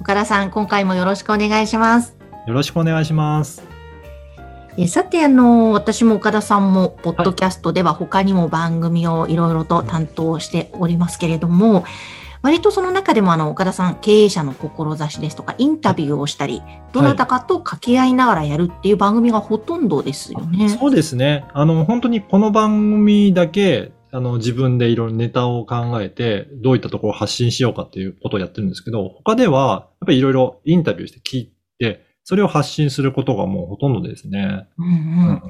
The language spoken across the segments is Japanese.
岡田さん今回もよろしくお願いしますよろしくお願いします。えさてあの私も岡田さんもポッドキャストでは他にも番組をいろいろと担当しておりますけれども割とその中でもあの岡田さん経営者の志ですとかインタビューをしたりどなたかと掛け合いながらやるっていう番組がほとんどですよね。そうですね。あの、本当にこの番組だけ、あの、自分でいろいろネタを考えて、どういったところを発信しようかっていうことをやってるんですけど、他では、やっぱりいろいろインタビューして聞いて、それを発信することがもうほとんどですね。うんうん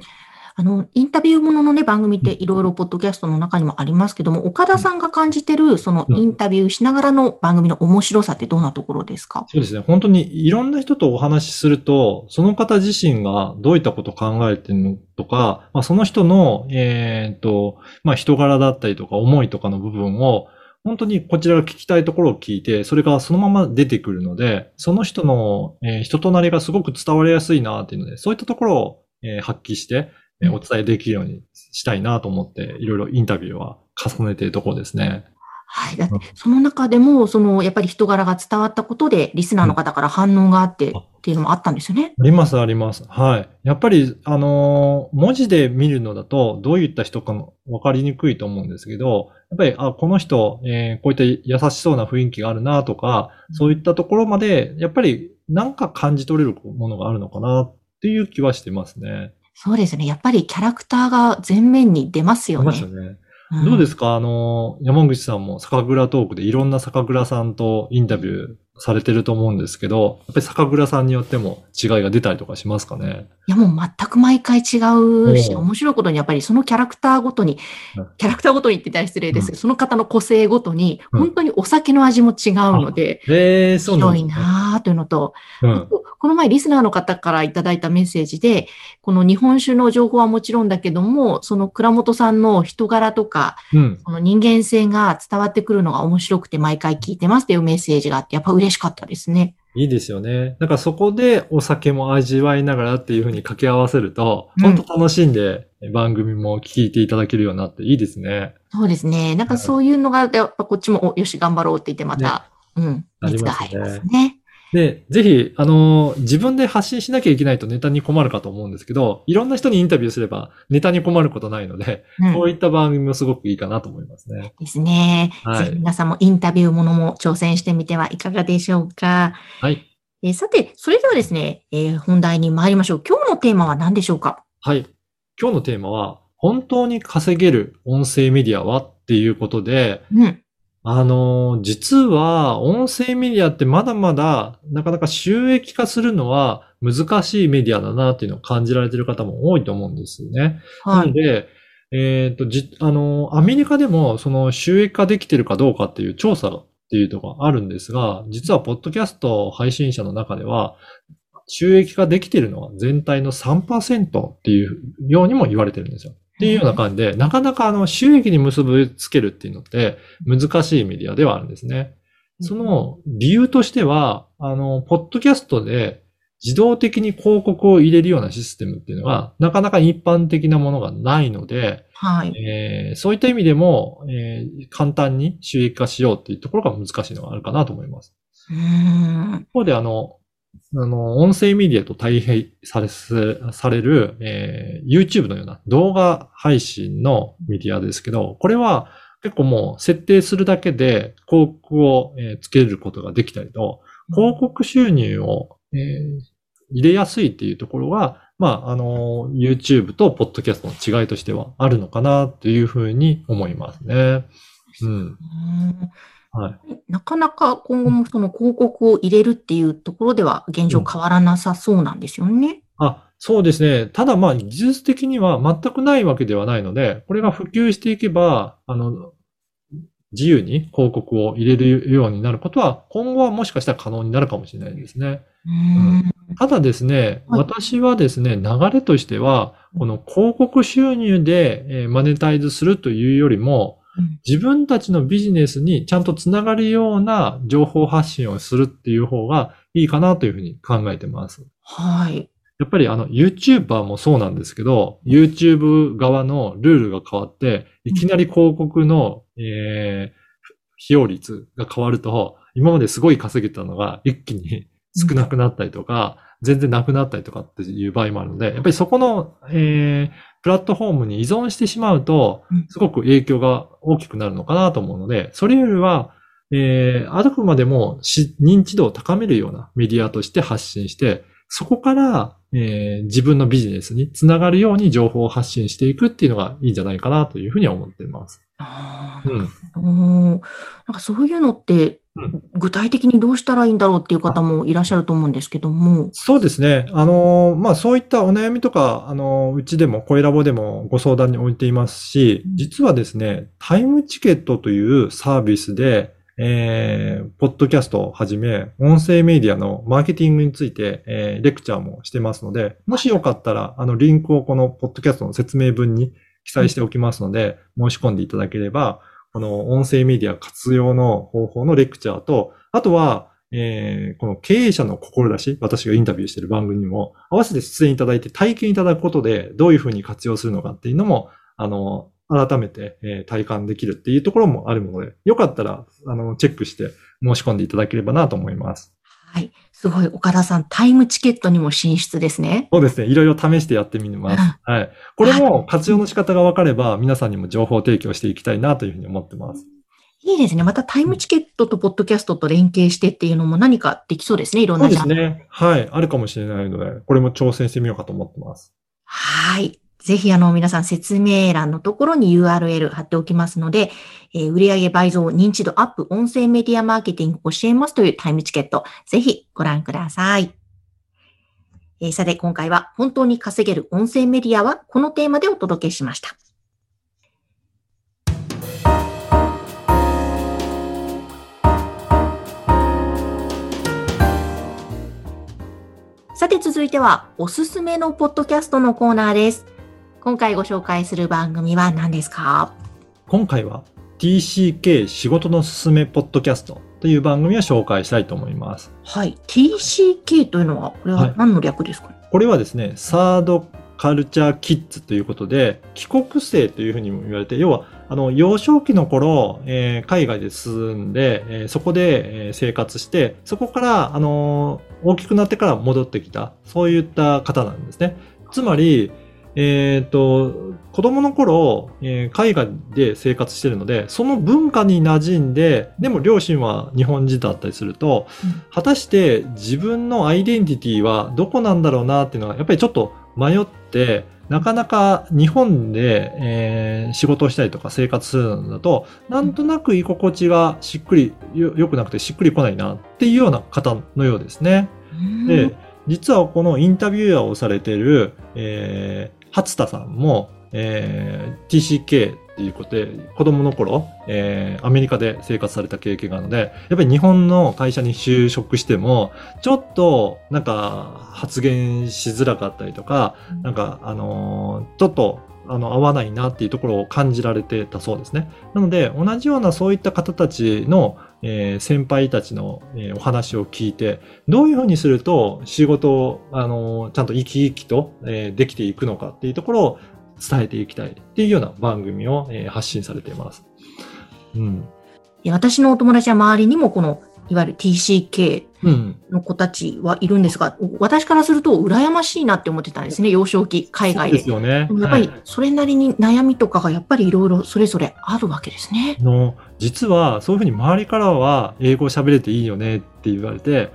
あの、インタビューもののね、番組っていろいろポッドキャストの中にもありますけども、岡田さんが感じてる、そのうん。インタビューしながらの番組の面白さってどんなところですか？そうですね。本当にいろんな人とお話しすると、その方自身がどういったことを考えてるのとか、まあ、その人の、えっ、と、まあ、人柄だったりとか思いとかの部分を、本当にこちらが聞きたいところを聞いて、それがそのまま出てくるのとその人の、えー人となりがすごく伝わりやすいなっていうので、そういったところを、えー発揮して、お伝えできるようにしたいなと思って、いろいろインタビューは重ねているところですね。はい。だって、その中でも、その、やっぱり人柄が伝わったことで、リスナーの方から反応があって、っていうのもあったんですよね？あります、あります。はい。やっぱり、あのー文字で見るのだと、どういった人かも分かりにくいと思うんですけど、やっぱり、あ、この人、えーこういった優しそうな雰囲気があるなとか、そういったところまで、やっぱり、なんか感じ取れるものがあるのかなっていう気はしてますね。そうですね。やっぱりキャラクターが前面に出ますよね。出ましたね。どうですすか？あのー山口さんも酒蔵トークでいろんな酒蔵さんとインタビューされてると思うんですけど、やっぱり酒蔵さんによっても違いが出たりとかしますかね？いや、もう全く毎回違うし、面白いことにやっぱりそのキャラクターごとにうん、キャラクターごとにって言ったら失礼ですけど、その方の個性ごとに、うん本当にお酒の味も違うので、ええそうなんですね。というのと、うん。この前リスナーの方からいただいたメッセージで、この日本酒の情報はもちろんだけども、その倉本さんの人柄とか、うん。その人間性が伝わってくるのが面白くて毎回聞いてますっていうメッセージがあって、やっぱ嬉しかったですね。いいですよね。だからそこでお酒も味わいながらっていうふうに掛け合わせると、うん本当楽しんで番組も聞いていただけるようになっていいですね。そうですね。なんかそういうのが、やっぱこっちも、およし、頑張ろうって言ってまた、うん、熱が入りますね。で、ぜひ、あのー自分で発信しなきゃいけないとネタに困るかと思うんですけど、いろんな人にインタビューすればネタに困ることないので、うんこういった番組もすごくいいかなと思いますね。ですね。はいぜひ皆さんもインタビューものも挑戦してみてはいかがでしょうか。はい。えーさて、それではですね、えー本題に参りましょう。今日のテーマは何でしょうか？はい。今日のテーマは、本当に稼げる音声メディアは？っていうことで、うん。あのー、実は、音声メディアってまだまだ、なかなか収益化するのは難しいメディアだなっていうのを感じられている方も多いと思うんですよね。なはい。ので、えっ、と、じ、あのー、アメリカでもその収益化できてるかどうかっていう調査っていうのがあるんですが、実はポッドキャスト配信者の中では、収益化できてるのは全体の3%っていうようにも言われてるんですよ。っていうような感じで、なかなかあの収益に結びつけるっていうのって難しいメディアではあるんですね。その理由としては、あの、ポッドキャストで自動的に広告を入れるようなシステムっていうのは、なかなか一般的なものがないので、はい。えーそういった意味でも、えー簡単に収益化しようっていうところが難しいのがあるかなと思います。うーん。一方で、あの、あの、音声メディアと対比され、される、えー YouTube のような動画配信のメディアですけど、これは結構もう設定するだけで広告を、えつけることができたりと、広告収入を、えー入れやすいっていうところが、まあ、あの、YouTube と Podcast の違いとしてはあるのかなというふうに思いますね。うん。うはい。なかなか今後もその広告を入れるっていうところでは現状変わらなさそうなんですよね。あ、そうですね。ただまあ、技術的には全くないわけではないので、これが普及していけば、あの、自由に広告を入れるようになることは、今後はもしかしたら可能になるかもしれないですね。うんただですね、はい私はですね、流れとしては、この広告収入でえーマネタイズするというよりも、うん自分たちのビジネスにちゃんとつながるような情報発信をするっていう方がいいかなというふうに考えてます。はい。やっぱりあの YouTuber もそうなんですけど、YouTube 側のルールが変わって、いきなり広告の、えー費用率が変わると、今まですごい稼げたのが一気に少なくなったりとか、全然なくなったりとかっていう場合もあるので、やっぱりそこの、えープラットフォームに依存してしまうとうん、すごく影響が大きくなるのかなと思うので、それよりは、えー、あくまでもし認知度を高めるようなメディアとして発信して、そこから、えー自分のビジネスにつながるように情報を発信していくっていうのがいいんじゃないかなというふうには思っています。あうん。ーなんかそういうのってうん、具体的にどうしたらいいんだろうっていう方もいらっしゃると思うんですけども。そうですね。あのまあ、そういったお悩みとか、あのうちでも、声ラボでもご相談に置いていますし、実はですね、タイムチケットというサービスで、えー、ポッドキャストをはじめ、音声メディアのマーケティングについて、えー、レクチャーもしてますので、もしよかったら、あの、リンクをこのポッドキャストの説明文に記載しておきますので、申し込んでいただければ、この音声メディア活用の方法のレクチャーと、あとは、えーこの経営者の志、私がインタビューしている番組にも、合わせて出演いただいて体験いただくことで、どういうふうに活用するのかっていうのも、あの、改めて、えー体感できるっていうところもあるので、よかったら、あの、チェックして申し込んでいただければなと思います。はい。すごい、岡田さん、タイムチケットにも進出ですね。そうですね。いろいろ試してやってみます。はい。これも活用の仕方が分かれば、皆さんにも情報提供していきたいなというふうに思ってます。いいですね。またタイムチケットとポッドキャストと連携してっていうのも何かできそうですね。いろんそうで。すね。はい。あるかもしれないので、これも挑戦してみようかと思ってます。はい。ぜひ、あの、皆さん説明欄のところに URL 貼っておきますので、えー売上倍増、認知度アップ、音声メディアマーケティング教えますというタイムチケット、ぜひご覧ください。えーさて、今回は本当に稼げる音声メディアはこのテーマでお届けしました。さて続いては、おすすめのポッドキャストのコーナーです。今回ご紹介する番組は何ですか？今回は TCK 仕事のすすめポッドキャストという番組を紹介したいと思います。はい。TCK というのは、これははい何の略ですか？ね、これはですね、サードカルチャーキッズということで、帰国生というふうにも言われて、要は、あの、幼少期の頃、えー海外で住んで、えーそこで、えー生活して、そこから、あのー大きくなってから戻ってきた、そういった方なんですね。つまり、えっ、と、子供の頃、えー海外で生活してるので、その文化に馴染んで、でも両親は日本人だったりすると、うん果たして自分のアイデンティティはどこなんだろうなっていうのは、やっぱりちょっと迷って、なかなか日本で、えー仕事をしたりとか生活するのだと、なんとなく居心地がしっくり、よ良くなくてしっくりこないなっていうような方のようですね。で、実はこのインタビュアーをされている、えー、初田さんも、えー TCK っていうことで、子供の頃、えーアメリカで生活された経験があるので、やっぱり日本の会社に就職しても、ちょっと、なんか、発言しづらかったりとか、なんか、あのーちょっと、あの、合わないなっていうところを感じられてたそうですね。なので、同じようなそういった方たちの、えー先輩たちの、えーお話を聞いて、どういうふうにすると仕事を、あのーちゃんと生き生きと、えーできていくのかっていうところを伝えていきたいっていうような番組を、えー発信されています。うん。で私のお友達は周りにもこの、いわゆる TCK うん。の子たちはいるんですが、私からすると羨ましいなって思ってたんですね、幼少期、海外で。ですよね。やっぱりはいそれなりに悩みとかがやっぱりいろいろそれぞれあるわけですね。の、実はそういうふうに周りからは英語を喋れていいよねって言われて、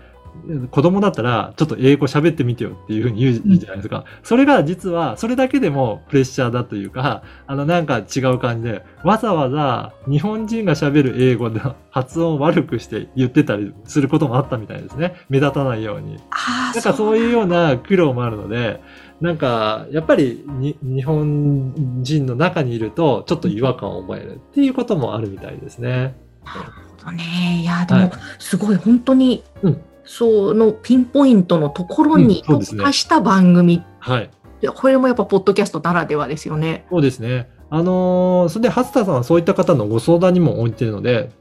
子供だったら、ちょっと英語喋ってみてよっていうふうに言うじゃないですか。それが実は、それだけでもプレッシャーだというか、あの、なんか違う感じで、わざわざ日本人が喋る英語で発音を悪くして言ってたりすることもあったみたいですね。目立たないように。なんかそういうような苦労もあるので、なんか、やっぱりに日本人の中にいると、ちょっと違和感を覚えるっていうこともあるみたいですね。なるほどね。いや、でもはい、すごい、本当に、うんそのピンポイントのところに特化した番組はい。でこれもやっぱポッドキャストならではですよね。そうですね。あのーそれで、初田さんはそういった方のご相談にも応じているので、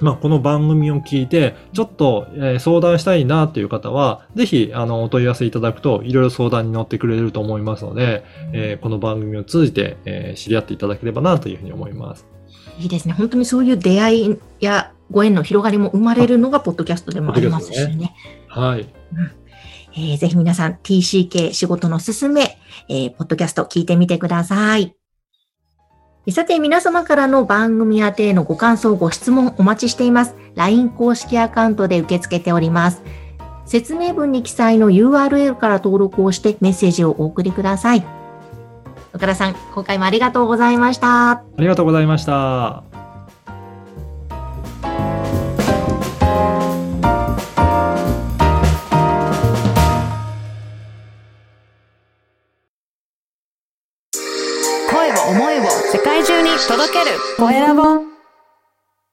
まあ、この番組を聞いて、ちょっと、えー相談したいなという方は、ぜひ、あの、お問い合わせいただくと、いろいろ相談に乗ってくれると思いますので、えーこの番組を通じて、えー知り合っていただければなというふうに思います。いいですね。本当にそういう出会いやご縁の広がりも生まれるのがポッドキャストでもありますしね。はい。えーぜひ皆さん TCK 仕事のすすめ、えーポッドキャスト聞いてみてください。えさて、皆様からの番組宛てへのご感想、ご質問お待ちしています。LINE 公式アカウントで受け付けております。説明文に記載の URL から登録をしてメッセージをお送りください。岡田さん、今回もありがとうございました。ありがとうございました。届ける。コエラボ